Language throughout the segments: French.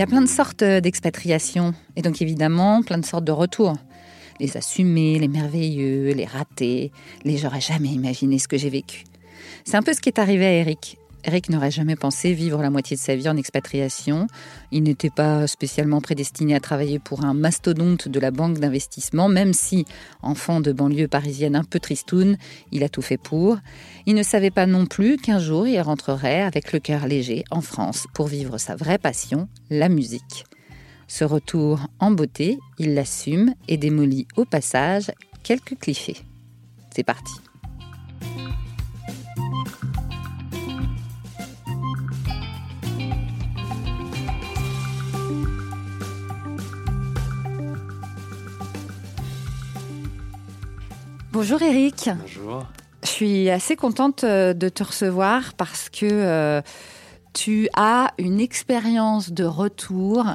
Il y a plein de sortes d'expatriation et donc évidemment plein de sortes de retours. Les assumés, les merveilleux, les ratés, les j'aurais jamais imaginé ce que j'ai vécu. C'est un peu ce qui est arrivé à Eric. Eric n'aurait jamais pensé vivre la moitié de sa vie en expatriation. Il n'était pas spécialement prédestiné à travailler pour un mastodonte de la banque d'investissement, même si, enfant de banlieue parisienne un peu tristoun, il a tout fait pour. Il ne savait pas non plus qu'un jour il rentrerait avec le cœur léger en France pour vivre sa vraie passion, la musique. Ce retour en beauté, il l'assume et démolit au passage quelques clichés. C'est parti. Bonjour Eric. Bonjour. Je suis assez contente euh, de te recevoir parce que euh, tu as une expérience de retour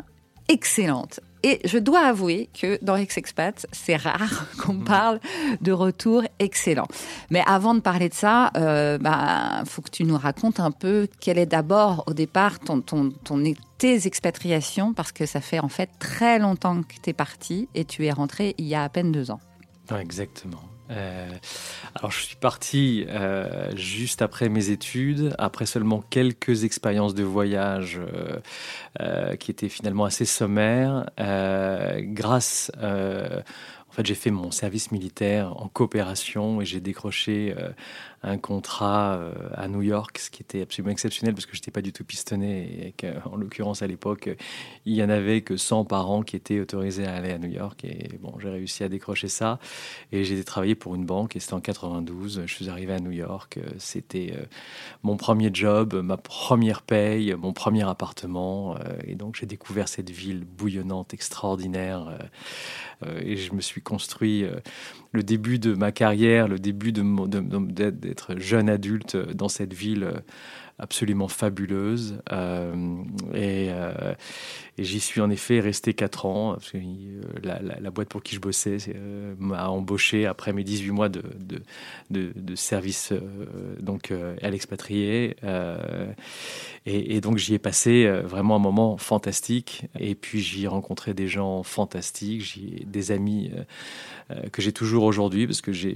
excellente. Et je dois avouer que dans Ex-Expat, c'est rare qu'on Mhm. parle de retour excellent. Mais avant de parler de ça, il euh, bah, faut que tu nous racontes un peu quel est d'abord au départ ton, ton, ton, tes expatriations, parce que ça fait en fait très longtemps que tu es parti et tu es rentré il y a à peine deux ans. Exactement. Euh, alors, je suis parti euh, juste après mes études, après seulement quelques expériences de voyage euh, qui étaient finalement assez sommaires, grâce. en fait, j'ai fait mon service militaire en coopération et j'ai décroché un contrat euh, à New York, ce qui était absolument exceptionnel parce que je n'étais pas du tout pistonné et qu'en l'occurrence à l'époque, il y en avait que 100 par an qui étaient autorisés à aller à New York et bon, j'ai réussi à décrocher ça et j'ai travaillé pour une banque et c'était en 92. Je suis arrivé à New York, c'était euh, mon premier job, ma première paye, mon premier appartement euh, et donc j'ai découvert cette ville bouillonnante, extraordinaire euh, et je me suis construit euh, le début de ma carrière, le début de, de, de, d'être jeune adulte dans cette ville absolument fabuleuse. Euh, et, euh, et j'y suis en effet resté 4 ans. Parce que la, la, boîte pour qui je bossais euh, m'a embauché après mes 18 mois de, de, de, service euh, donc, à l'expatrié. Euh, Et, donc j'y ai passé euh, vraiment un moment fantastique. Et puis j'y ai rencontré des gens fantastiques, des amis euh, que j'ai toujours aujourd'hui, parce que j'ai,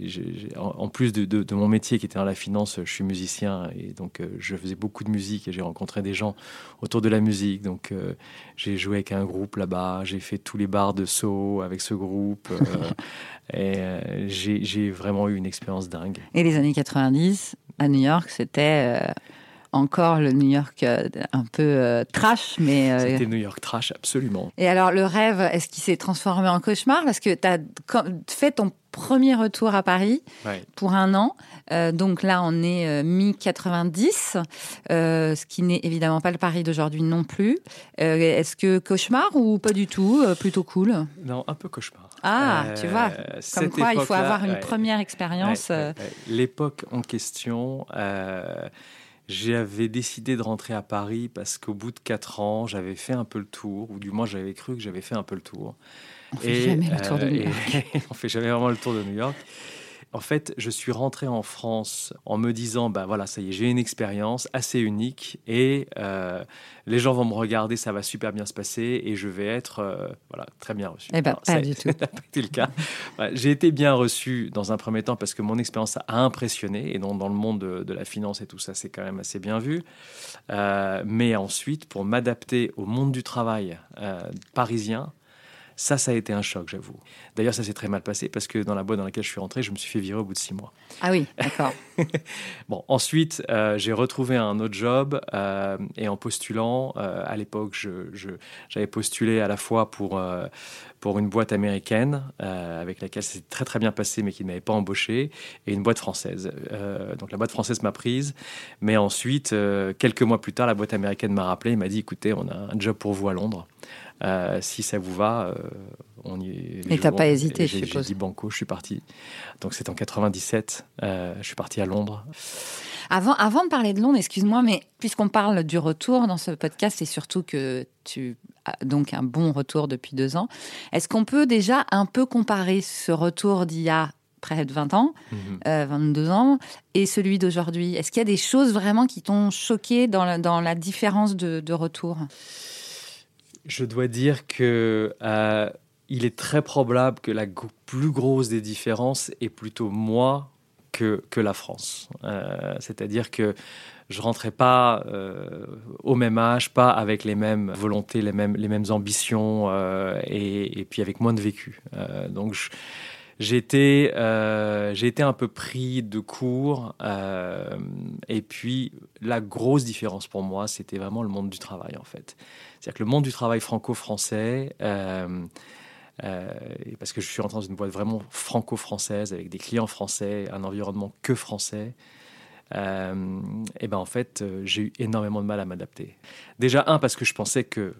en, plus de, de, mon métier qui était dans la finance, je suis musicien et donc euh, je faisais beaucoup de musique et j'ai rencontré des gens autour de la musique. Donc euh, j'ai joué avec un groupe là-bas, j'ai fait tous les bars de Soho avec ce groupe. et euh, j'ai vraiment eu une expérience dingue. Et les années 90 à New York, c'était euh, encore le New York euh, un peu euh, trash, mais... Euh... C'était New York trash, absolument. Et alors, le rêve, est-ce qu'il s'est transformé en cauchemar? Parce que tu as fait ton premier retour à Paris ouais. pour un an. Euh, donc là, on est euh, mi-90, euh, ce qui n'est évidemment pas le Paris d'aujourd'hui non plus. Est-ce que cauchemar ou pas du tout Plutôt cool? Non, un peu cauchemar. Ah, tu vois, comme quoi il faut avoir une ouais, première expérience. L'époque en question j'avais décidé de rentrer à Paris parce qu'au bout de quatre ans, j'avais fait un peu le tour, ou du moins j'avais cru que j'avais fait un peu le tour. On fait et, jamais le tour de New York. On fait jamais vraiment le tour de New York. En fait, je suis rentré en France en me disant, bah voilà, ça y est, j'ai une expérience assez unique et euh, les gens vont me regarder, ça va super bien se passer et je vais être, euh, voilà, très bien reçu. Eh ben, Alors, pas du tout. n'a pas été le cas. J'ai été bien reçu dans un premier temps parce que mon expérience a impressionné et donc dans le monde de, de la finance et tout ça, c'est quand même assez bien vu. Euh, mais ensuite, pour m'adapter au monde du travail parisien, ça, ça a été un choc, j'avoue. D'ailleurs, ça s'est très mal passé parce que dans la boîte dans laquelle je suis rentré, je me suis fait virer au bout de six mois. Ah oui, d'accord. bon, ensuite, euh, j'ai retrouvé un autre job euh, et en postulant, euh, à l'époque, j'avais je, je, postulé à la fois pour, pour une boîte américaine avec laquelle ça s'est très très bien passé mais qui ne m'avait pas embauché et une boîte française. Donc la boîte française m'a prise, mais ensuite, quelques mois plus tard, la boîte américaine m'a rappelé et m'a dit écoutez, on a un job pour vous à Londres. Euh, si ça vous va, euh, on y est. Et t'as pas hésité, je J'ai suppose. dit banco, je suis parti. Donc c'est en 97, euh, je suis parti à Londres. Avant, avant de parler de Londres, excuse-moi, mais puisqu'on parle du retour dans ce podcast et surtout que tu as donc un bon retour depuis deux ans, est-ce qu'on peut déjà un peu comparer ce retour d'il y a près de 20 ans, Mhm. euh, 22 ans, et celui d'aujourd'hui? Est-ce qu'il y a des choses vraiment qui t'ont choqué dans la, dans la différence de, de retour? Je dois dire que il est très probable que la plus grosse des différences est plutôt moi que, que la France. C'est-à-dire que je rentrais pas euh, au même âge, pas avec les mêmes volontés, les mêmes, les mêmes ambitions euh, et, puis avec moins de vécu. Euh, donc j'ai été, j'ai été un peu pris de court. et puis la grosse différence pour moi, c'était vraiment le monde du travail en fait. C'est-à-dire que le monde du travail franco-français. parce que je suis rentré dans une boîte vraiment franco-française avec des clients français, un environnement que français euh, et ben en fait, euh, j'ai eu énormément de mal à m'adapter. Déjà, un, parce que je pensais que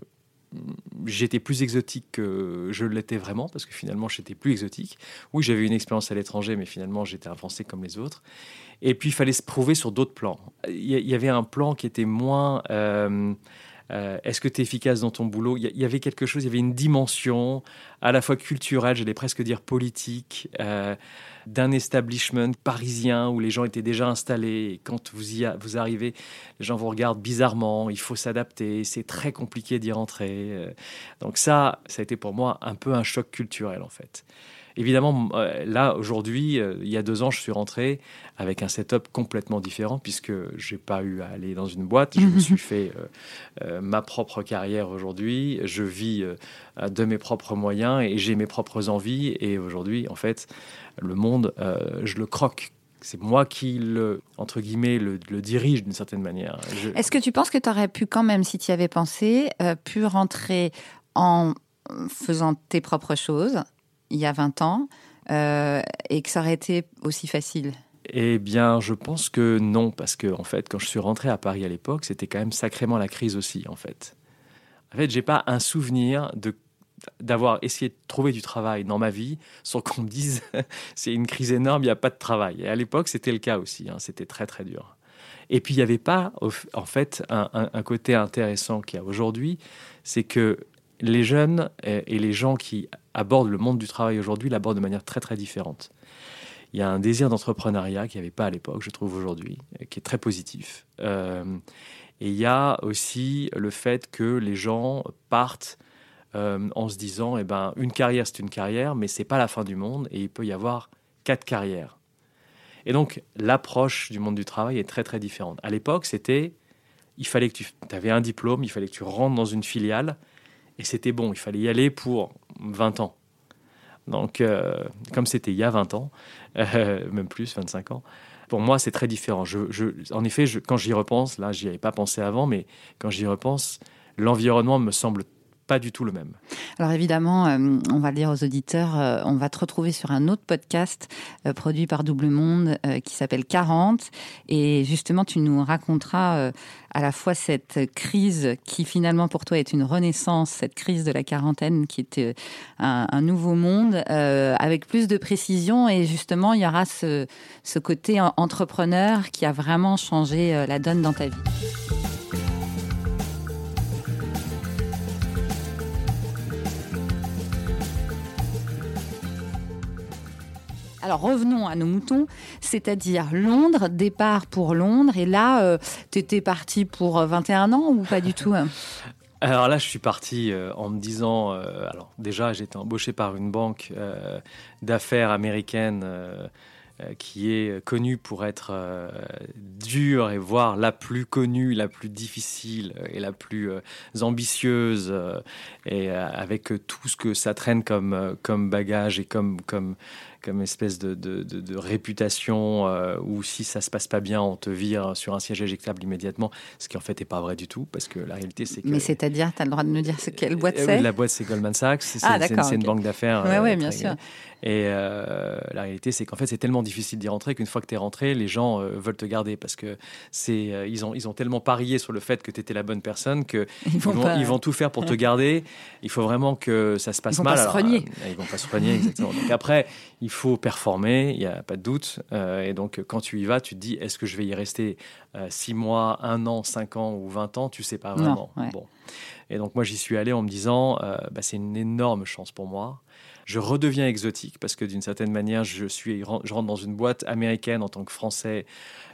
j'étais plus exotique que je l'étais vraiment, parce que finalement, j'étais plus exotique. Oui, j'avais une expérience à l'étranger, mais finalement, j'étais un Français comme les autres. Et puis, il fallait se prouver sur d'autres plans. Il y, avait un plan qui était moins... Euh, euh, est-ce que tu es efficace dans ton boulot? Il y, avait quelque chose, il y avait une dimension à la fois culturelle, j'allais presque dire politique, euh, d'un establishment parisien où les gens étaient déjà installés. Quand vous y vous arrivez, les gens vous regardent bizarrement, il faut s'adapter, c'est très compliqué d'y rentrer. Euh. donc ça, ça a été pour moi un peu un choc culturel en fait. Évidemment, euh, là, aujourd'hui, euh, il y a deux ans, je suis rentré avec un setup complètement différent puisque je n'ai pas eu à aller dans une boîte. Je me suis fait euh, ma propre carrière aujourd'hui. Je vis de mes propres moyens et j'ai mes propres envies. Et aujourd'hui, en fait, le monde, je le croque c'est moi qui le, entre guillemets, le, dirige d'une certaine manière. Est-ce que tu penses que tu aurais pu quand même, si tu y avais pensé, pu rentrer en faisant tes propres choses il y a 20 ans euh, et que ça aurait été aussi facile? Eh bien, je pense que non, parce que en fait, quand je suis rentré à Paris à l'époque, c'était quand même sacrément la crise aussi, en fait. En fait, j'ai pas un souvenir de d'avoir essayé de trouver du travail dans ma vie sans qu'on me dise c'est une crise énorme, il n'y a pas de travail. Et à l'époque, c'était le cas aussi, hein, c'était très très dur. Et puis, il n'y avait pas, en fait, un, un côté intéressant qu'il y a aujourd'hui, c'est que les jeunes et les gens qui abordent le monde du travail aujourd'hui l'abordent de manière très très différente. Il y a un désir d'entrepreneuriat qu'il n'y avait pas à l'époque, je trouve aujourd'hui, qui est très positif. Euh, et il y a aussi le fait que les gens partent euh, en se disant, eh ben, une carrière c'est une carrière, mais c'est pas la fin du monde et il peut y avoir quatre carrières. Et donc l'approche du monde du travail est très très différente. À l'époque, c'était, il fallait que tu avais un diplôme, il fallait que tu rentres dans une filiale et c'était bon, il fallait y aller pour 20 ans. Donc, euh, comme c'était il y a 20 ans, euh, même plus, 25 ans, pour moi, c'est très différent. Je, en effet, quand j'y repense, là, j'y avais pas pensé avant, mais quand j'y repense, l'environnement me semble pas du tout le même. Alors évidemment, euh, on va le dire aux auditeurs, euh, on va te retrouver sur un autre podcast euh, produit par Double Monde qui s'appelle 40. Et justement, tu nous raconteras à la fois cette crise qui finalement pour toi est une renaissance, cette crise de la quarantaine qui était un, nouveau monde, avec plus de précision. Et justement, il y aura ce, ce côté entrepreneur qui a vraiment changé la donne dans ta vie. Alors revenons à nos moutons, c'est-à-dire Londres, départ pour Londres. Et là, euh, tu étais parti pour 21 ans ou pas du tout hein? Alors là, je suis parti euh, en me disant, euh, alors déjà, été embauché par une banque d'affaires américaine qui est connue pour être dure et voire la plus connue, la plus difficile et la plus ambitieuse, et avec tout ce que ça traîne comme, comme bagage et comme, comme comme espèce de, de, réputation euh, où si ça se passe pas bien, on te vire sur un siège éjectable immédiatement, ce qui en fait n'est pas vrai du tout, parce que la réalité c'est que... Mais c'est-à-dire, tu as le droit de nous dire quelle boîte euh, c'est La boîte c'est Goldman Sachs, c'est ah, une, banque d'affaires. Oui, ouais, bien sûr. Et euh, la réalité, c'est qu'en fait, c'est tellement difficile d'y rentrer qu'une fois que tu es rentré, les gens euh, veulent te garder parce que c'est euh, ils ont ils ont tellement parié sur le fait que tu étais la bonne personne que ils vont, ils vont, tout faire pour te garder. Il faut vraiment que ça se passe ils mal. Vont pas se renier. ils vont pas se renier exactement. Donc après, il faut performer, il y a pas de doute. et donc quand tu y vas, tu te dis est-ce que je vais y rester six mois, un an, cinq ans ou 20 ans? Tu sais pas vraiment. Bon. Et donc moi j'y suis allé en me disant bah, c'est une énorme chance pour moi je redeviens exotique parce que d'une certaine manière, je, suis, je rentre dans une boîte américaine en tant que Français.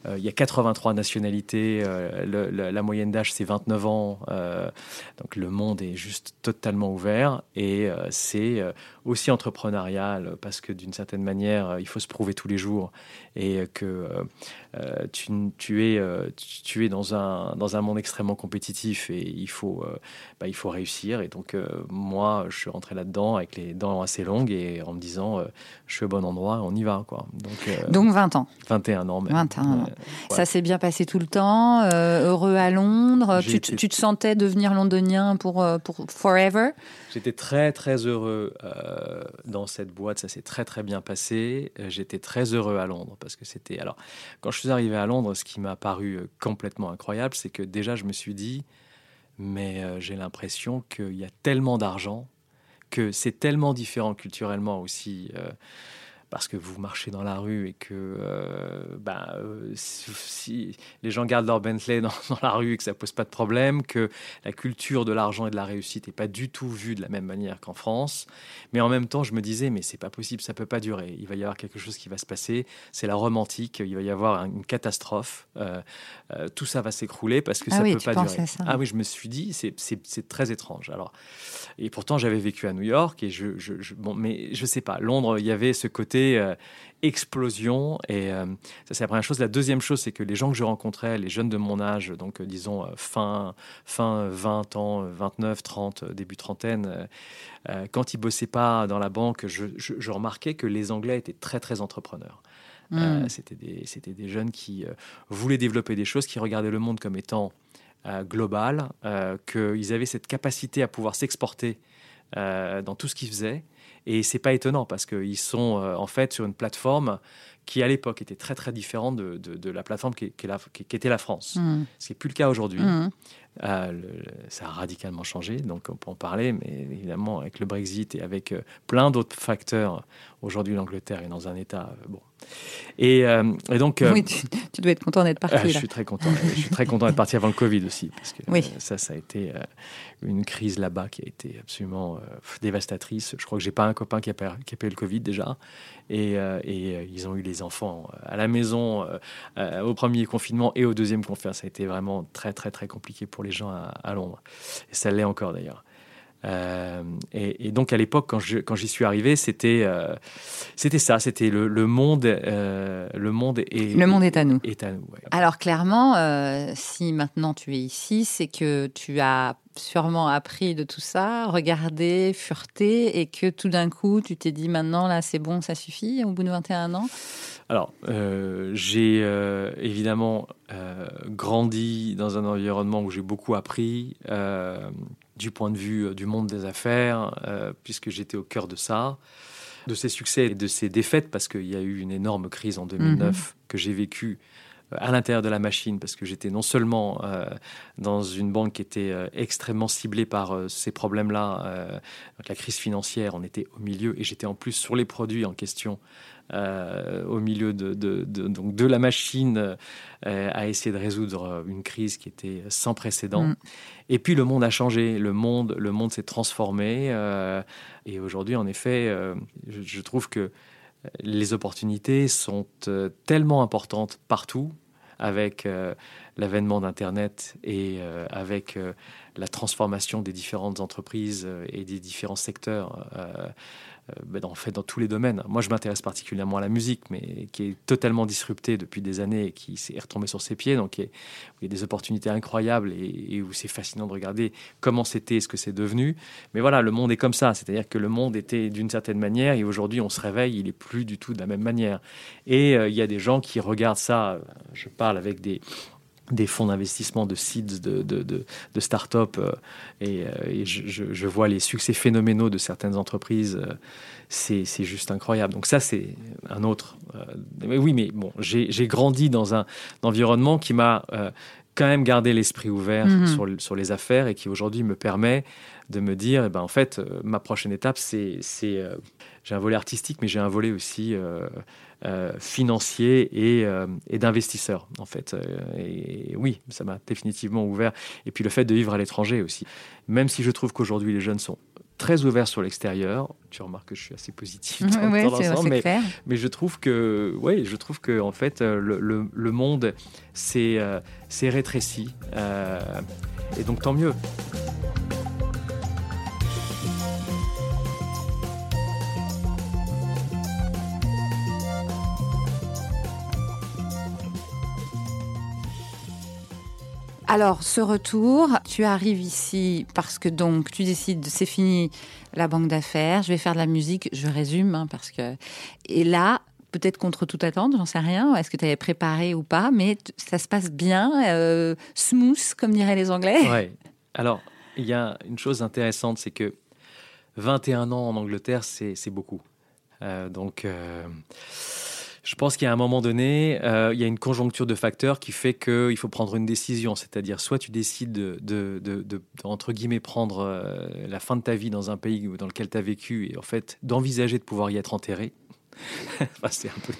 Euh, il y a 83 nationalités, euh, la moyenne d'âge c'est 29 ans, euh, donc le monde est juste totalement ouvert et c'est aussi entrepreneurial parce que d'une certaine manière, il faut se prouver tous les jours et que tu, tu, es, tu, es dans un, dans un monde extrêmement compétitif et il faut, bah, il faut réussir. Et donc moi, je suis rentré là-dedans avec les dents assez longues et en me disant, je suis au bon endroit, on y va. Quoi. Donc, donc 20 ans. 21 ans même. 21 ans. Ça s'est bien passé tout le temps, euh, heureux à Londres. Tu, te sentais devenir londonien pour, euh, pour forever? J'étais très très heureux euh, dans cette boîte, ça s'est très très bien passé. J'étais très heureux à Londres parce que c'était... Alors, quand je suis arrivé à Londres, ce qui m'a paru complètement incroyable, c'est que déjà je me suis dit, mais j'ai l'impression qu'il y a tellement d'argent, que c'est tellement différent culturellement aussi parce que vous marchez dans la rue et que euh, bah, euh, si, les gens gardent leur Bentley dans, la rue et que ça pose pas de problème, que la culture de l'argent et de la réussite n'est pas du tout vue de la même manière qu'en France. Mais en même temps, je me disais, mais c'est pas possible, ça peut pas durer. Il va y avoir quelque chose qui va se passer. C'est la romantique, il va y avoir une catastrophe. Euh, tout ça va s'écrouler parce que ah ça ne peut pas durer. Ah oui, je me suis dit, c'est très étrange. Alors, et pourtant, j'avais vécu à New York et je, je, bon, mais je sais pas. Londres, il y avait ce côté euh, explosion et euh, ça c'est la première chose. La deuxième chose, c'est que les gens que je rencontrais, les jeunes de mon âge, donc euh, disons fin fin 20 ans, 29, 30, début trentaine, quand ils bossaient pas dans la banque, je, je, remarquais que les Anglais étaient très très entrepreneurs. Hmm. c'était des, des, jeunes qui voulaient développer des choses, qui regardaient le monde comme étant global, qu'ils avaient cette capacité à pouvoir s'exporter dans tout ce qu'ils faisaient. Et c'est pas étonnant parce qu'ils sont en fait sur une plateforme qui à l'époque était très très différente de, de, la plateforme qui, qui, qui, était la France. Mmh. Ce n'est plus le cas aujourd'hui. Mmh. ça a radicalement changé, donc on peut en parler, mais évidemment avec le Brexit et avec plein d'autres facteurs, aujourd'hui l'Angleterre est dans un état bon, et, euh, et donc, euh, oui, tu, dois être content d'être parti. Euh, je suis très content. je suis très content d'être parti avant le Covid aussi, parce que oui. ça, ça a été une crise là-bas qui a été absolument dévastatrice. Je crois que j'ai pas un copain qui a, qui a payé le Covid déjà, et, et ils ont eu les enfants à la maison au premier confinement et au deuxième confinement. Ça a été vraiment très très très compliqué pour les gens à, à Londres, et ça l'est encore d'ailleurs. Euh, et, donc à l'époque, quand, je, quand j'y suis arrivé, c'était, euh, c'était ça, c'était le, le monde, euh, le monde est, le monde est à nous. Est à nous Alors clairement, si maintenant tu es ici, c'est que tu as sûrement appris de tout ça, regardé, fureté, et que tout d'un coup, tu t'es dit maintenant là, c'est bon, ça suffit, au bout de 21 ans? Alors, j'ai évidemment grandi dans un environnement où j'ai beaucoup appris du point de vue euh, du monde des affaires, euh, puisque j'étais au cœur de ça, de ses succès et de ses défaites, parce qu'il y a eu une énorme crise en 2009 mhm. que j'ai vécue euh, à l'intérieur de la machine, parce que j'étais non seulement dans une banque qui était extrêmement ciblée par ces problèmes-là, la crise financière, on était au milieu, et j'étais en plus sur les produits en question euh, au milieu de, donc de la machine euh, à essayer de résoudre une crise qui était sans précédent. Mm. Et puis le monde a changé, le monde, le monde s'est transformé. Euh, et aujourd'hui, en effet, je, trouve que les opportunités sont tellement importantes partout avec l'avènement d'Internet et avec la transformation des différentes entreprises et des différents secteurs. Euh, ben, en fait dans tous les domaines. Moi, je m'intéresse particulièrement à la musique, mais qui est totalement disruptée depuis des années et qui s'est retombée sur ses pieds. Donc, il y a, des opportunités incroyables et, où c'est fascinant de regarder comment c'était, ce que c'est devenu. Mais voilà, le monde est comme ça. C'est-à-dire que le monde était d'une certaine manière et aujourd'hui, on se réveille, il est plus du tout de la même manière. Et euh, il y a des gens qui regardent ça. Je parle avec des des fonds d'investissement de seeds, de, de, de, start-up, euh, et, euh, je, vois les succès phénoménaux de certaines entreprises. Euh, c'est juste incroyable. Donc ça, c'est un autre. mais oui, mais bon, j'ai grandi dans un, environnement qui m'a quand même gardé l'esprit ouvert mhm. sur, sur, les affaires et qui aujourd'hui me permet de me dire, eh ben, en fait, ma prochaine étape, c'est... j'ai un volet artistique, mais j'ai un volet aussi euh, financier et, euh, et d'investisseur, en fait. Euh, et, oui, ça m'a définitivement ouvert. Et puis le fait de vivre à l'étranger aussi. Même si je trouve qu'aujourd'hui les jeunes sont très ouvert sur l'extérieur. Tu remarques que je suis assez positif dans, Ouais, dans l'ensemble, mais, mais je trouve que, ouais, je trouve que en fait, euh, le, le- le monde s'est euh, rétréci, euh, et donc tant mieux. Alors, ce retour, tu arrives ici parce que donc tu décides, c'est fini la banque d'affaires, je vais faire de la musique, je résume, hein, parce que. Et là, peut-être contre toute attente, j'en sais rien, est-ce que tu avais préparé ou pas, mais ça se passe bien, euh, smooth, comme diraient les Anglais. Ouais. Alors, il y a une chose intéressante, c'est que 21 ans en Angleterre, c'est c'est beaucoup. Euh, donc, euh, je pense qu'il y a un moment donné, euh, il y a une conjoncture de facteurs qui fait qu'il faut prendre une décision. C'est-à-dire, soit tu décides de, de- de- de- entre guillemets, prendre euh, la fin de ta vie dans un pays dans lequel tu as vécu et en fait d'envisager de pouvoir y être enterré. Enfin, c'est un peu.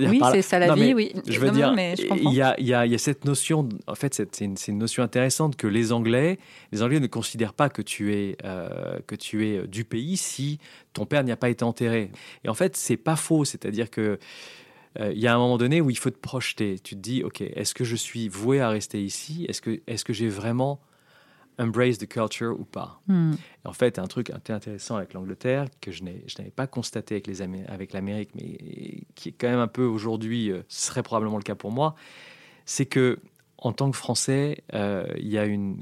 dire, Oui, par c'est ça la Non, vie, mais oui. je veux Non, dire, il y y y a cette notion, en fait, c'est c'est une, c'est une notion intéressante que les Anglais, les Anglais ne considèrent pas que tu es, euh, que tu es du pays si ton père n'y a pas été enterré. Et en fait, c'est pas faux, c'est-à-dire que euh, il y a un moment donné où il faut te projeter. Tu te dis, ok, est-ce que je suis voué à rester ici? Est-ce que, est-ce que j'ai vraiment embrace the culture ou pas? Hmm. en fait, un truc int- intéressant avec l'Angleterre que je n'avais pas constaté avec les Amé- avec l'Amérique, mais qui est quand même un peu aujourd'hui, euh, ce serait probablement le cas pour moi, c'est que en tant que Français, euh, il y a une,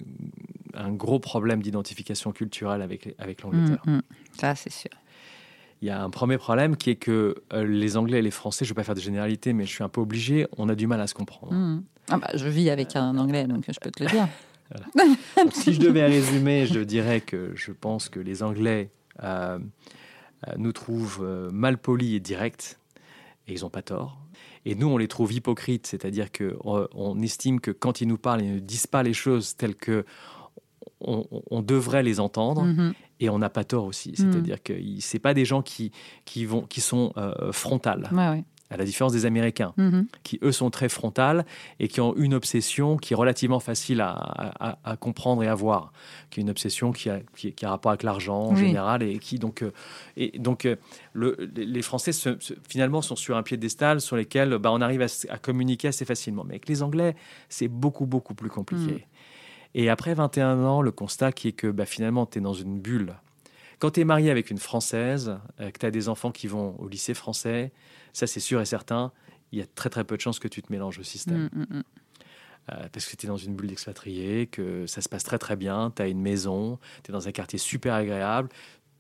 un gros problème d'identification culturelle avec, avec l'Angleterre. Hmm, hmm. Ça, c'est sûr. Il y a un premier problème qui est que euh, les Anglais et les Français, je ne vais pas faire de généralité, mais je suis un peu obligé, on a du mal à se comprendre. Hmm. Ah bah, je vis avec un Anglais, donc je peux te le dire. Donc, si je devais résumer, je dirais que je pense que les Anglais euh, euh, nous trouvent mal polis et directs, et ils n'ont pas tort. Et nous, on les trouve hypocrites, c'est-à-dire que on, estime que quand ils nous parlent, ils ne disent pas les choses telles que on, devrait les entendre, Mhm. Et on n'a pas tort aussi. C'est-à-dire que c'est pas des gens qui, qui, vont, qui sont euh, frontales, Ouais, ouais. à la différence des Américains Mhm. qui eux sont très frontales et qui ont une obsession qui est relativement facile à, à- à comprendre et à voir, qui est une obsession qui a, qui, qui a rapport avec l'argent en Oui. général et qui donc euh, et donc euh, le- les Français se- se- finalement sont sur un piédestal sur lesquels bah, on arrive à communiquer assez facilement. Mais avec les Anglais, c'est beaucoup beaucoup plus compliqué. Mm. Et après 21 ans, le constat qui est que bah, finalement tu es dans une bulle. Quand tu es marié avec une Française, euh, que tu as des enfants qui vont au lycée français, ça c'est sûr et certain, il y a très très peu de chances que tu te mélanges au système. Hmm, hmm, hmm. Euh, parce que tu es dans une bulle d'expatriés, que ça se passe très très bien, tu as une maison, tu es dans un quartier super agréable,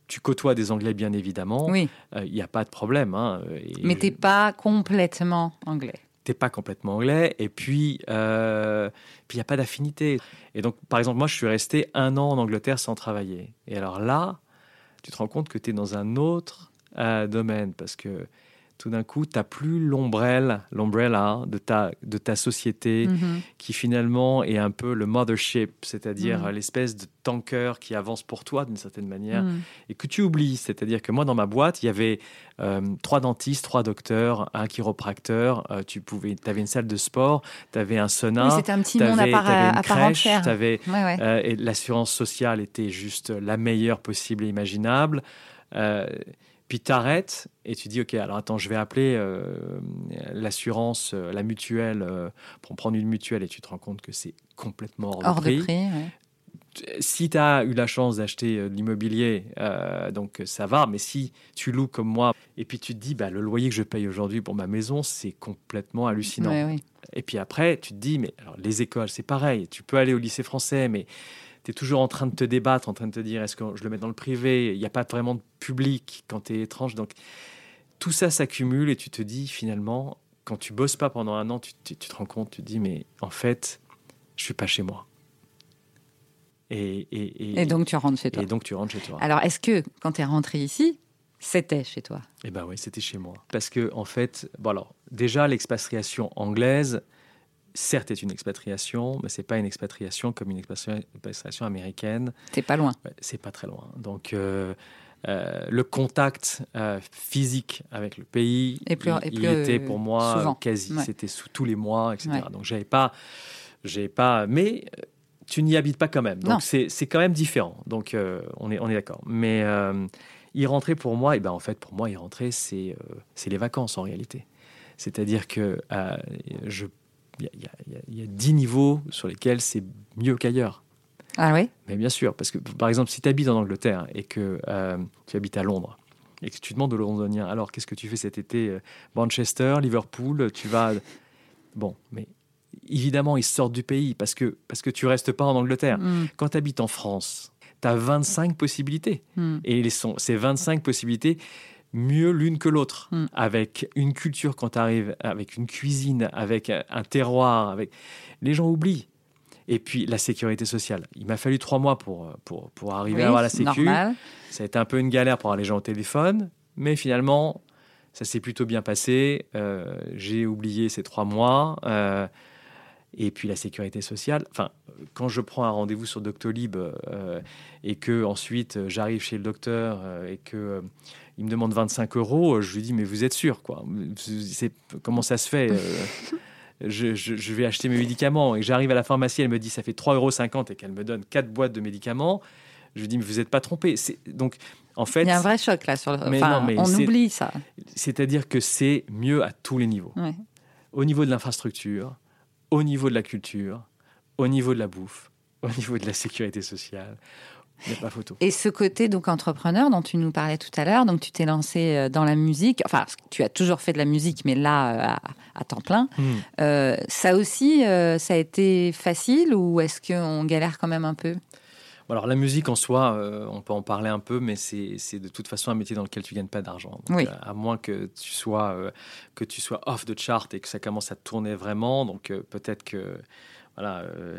tu côtoies des Anglais bien évidemment, Oui, Euh, il n'y a pas de problème. Hein, et mais t'es pas complètement anglais. T'es pas complètement anglais, et puis euh, puis il n'y a pas d'affinité. Et donc, par exemple, moi, je suis resté un an en Angleterre sans travailler. Et alors là, tu te rends compte que tu es dans un autre euh, domaine, parce que tout d'un coup, tu n'as plus l'ombrelle, l'ombrella de ta, de ta société Mhm. qui finalement est un peu le mothership, c'est-à-dire Mhm. l'espèce de tanker qui avance pour toi d'une certaine manière Hmm. et que tu oublies. C'est-à-dire que moi, dans ma boîte, il y avait euh, trois dentistes, trois docteurs, un chiropracteur, euh, tu pouvais, avais une salle de sport, tu avais un sauna, Oui, c'était un petit monde à avais, part, une à part crèche, entière. t'avais, Ouais, ouais. euh, et l'assurance sociale était juste la meilleure possible et imaginable. Euh, puis t'arrêtes et tu dis ok alors attends je vais appeler euh, l'assurance euh, la mutuelle euh, pour prendre une mutuelle et tu te rends compte que c'est complètement hors, Hors de prix de prix. ouais. si tu as eu la chance d'acheter de l'immobilier, donc ça va, mais si tu loues comme moi, et puis tu te dis, bah, le loyer que je paye aujourd'hui pour ma maison, c'est complètement hallucinant. Ouais, ouais. Et puis après, tu te dis, mais alors, les écoles, c'est pareil, tu peux aller au lycée français, mais tu es toujours en train de te débattre, en train de te dire, est-ce que je le mets dans le privé? Il n'y a pas vraiment de public quand tu es étrange. Donc tout ça s'accumule et tu te dis, finalement, quand tu bosses pas pendant un an, tu, tu- tu te rends compte, tu te dis, mais en fait, je suis pas chez moi. Et, et, Et donc tu rentres chez toi. et donc tu rentres chez toi. Alors est-ce que quand tu es rentré ici, c'était chez toi? Eh ben oui, c'était chez moi. Parce que en fait, bon alors, déjà l'expatriation anglaise, certes est une expatriation, mais c'est pas une expatriation comme une expatria- expatriation américaine. T'es pas loin. C'est pas très loin. Donc euh, euh, le contact euh, physique avec le pays, Et plus- il, et il plus, était pour moi souvent. quasi. Ouais. C'était sous tous les mois, etc. Ouais. Donc j'avais pas, j'ai pas, mais tu n'y habites pas quand même. Donc c'est quand même différent. Donc on est, on est d'accord. Mais y rentrer pour moi, et ben en fait pour moi y rentrer c'est c'est les vacances en réalité. C'est-à-dire que je il y, a dix niveaux sur lesquels c'est mieux qu'ailleurs. Ah oui? Mais bien sûr, parce que par exemple, si tu habites en Angleterre et que tu habites à Londres, et que tu demandes aux Londoniens, alors qu'est-ce que tu fais cet été? Euh, Manchester, Liverpool, tu vas... Bon, mais évidemment, ils sortent du pays parce que, parce que tu restes pas en Angleterre. Mm. Quand tu habites en France, tu as 25 possibilités. Mm. Et sont, ces 25 possibilités, mieux l'une que l'autre, mm. avec une culture quand tu arrives, avec une cuisine, avec un terroir, avec... Les gens oublient. Et puis la sécurité sociale. Il m'a fallu trois mois pour, pour, pour arriver à avoir la sécu. Ça a été un peu une galère pour avoir les gens au téléphone, mais finalement, ça s'est plutôt bien passé. Euh, j'ai oublié ces trois mois. Euh, et puis la sécurité sociale. Enfin, quand je prends un rendez-vous sur Doctolib euh, et que ensuite j'arrive chez le docteur et que il me demande 25 euros, je lui dis mais vous êtes sûr quoi? Comment ça se fait je, vais acheter mes médicaments et j'arrive à la pharmacie, elle me dit ça fait 3,50 euros et qu'elle me donne quatre boîtes de médicaments, je lui dis mais vous n'êtes pas trompé. Donc en fait, il y a un vrai choc là sur le. Enfin, on oublie ça. C'est-à-dire que c'est mieux à tous les niveaux. Au niveau de l'infrastructure, au niveau de la culture, au niveau de la bouffe, au niveau de la sécurité sociale, pas photo. Et ce côté donc entrepreneur dont tu nous parlais tout à l'heure, donc tu t'es lancé euh, dans la musique, enfin tu as toujours fait de la musique, mais là euh, à, temps plein. Hmm. Euh, ça aussi, ça a été facile ou est-ce qu'on galère quand même un peu? Alors la musique en soi, on peut en parler un peu, mais c'est de toute façon un métier dans lequel tu gagnes pas d'argent. À moins que tu sois que tu sois off the chart et que ça commence à tourner vraiment, donc peut-être que voilà. Euh,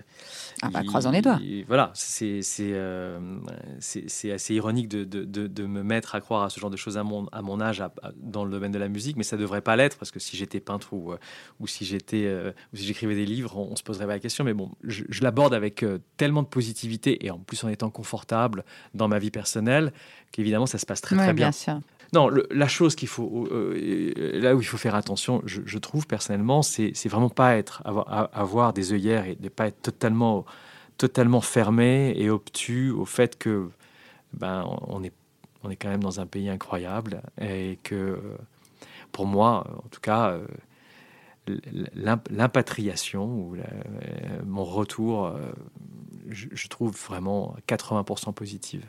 ah bah, croisons les doigts. voilà, c'est euh, c'est assez ironique de, de, de, me mettre à croire à ce genre de choses à mon, à mon âge dans le domaine de la musique, mais ça devrait pas l'être parce que si j'étais peintre ou, euh, ou si j'étais si j'écrivais des livres, on, se poserait pas la question. Mais bon, je, je l'aborde avec tellement de positivité et en plus en étant confortable dans ma vie personnelle qu'évidemment ça se passe très très bien. bien sûr. Non, la chose qu'il faut, euh, là où il faut faire attention, je, trouve personnellement, c'est vraiment pas être avoir, des œillères et ne pas être totalement, totalement fermé et obtus au fait que ben on est, on est quand même dans un pays incroyable et que pour moi, en tout cas, euh, l'impatriation ou mon retour, euh, je trouve vraiment 80% positive.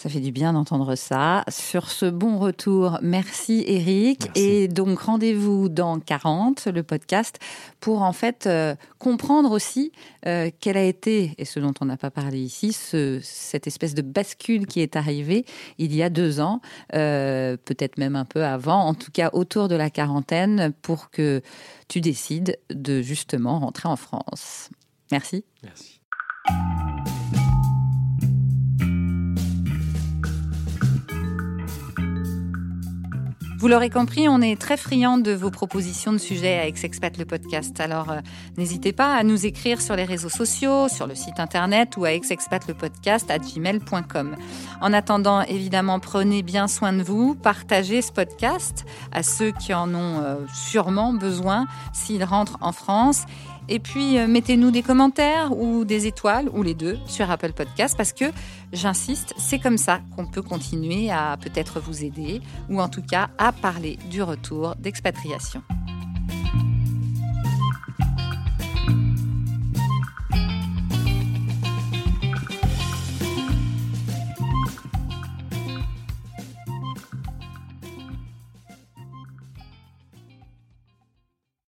Ça fait du bien d'entendre ça. Sur ce bon retour, merci Eric. Et donc rendez-vous dans 40, le podcast, pour en fait euh, comprendre aussi euh, quelle a été, et ce dont on n'a pas parlé ici, ce, cette espèce de bascule qui est arrivée il y a deux ans, euh, peut-être même un peu avant, en tout cas autour de la quarantaine, pour que tu décides de justement rentrer en France. Merci. Merci. Vous l'aurez compris, on est très friand de vos propositions de sujets à Ex-Expat le podcast. Alors euh, n'hésitez pas à nous écrire sur les réseaux sociaux, sur le site internet ou à exexpat le gmail.com. En attendant, évidemment, prenez bien soin de vous, partagez ce podcast à ceux qui en ont euh, sûrement besoin s'ils rentrent en France et puis, euh, mettez-nous des commentaires ou des étoiles, ou les deux, sur Apple Podcast, parce que, j'insiste, c'est comme ça qu'on peut continuer à peut-être vous aider, ou en tout cas à parler du retour d'expatriation.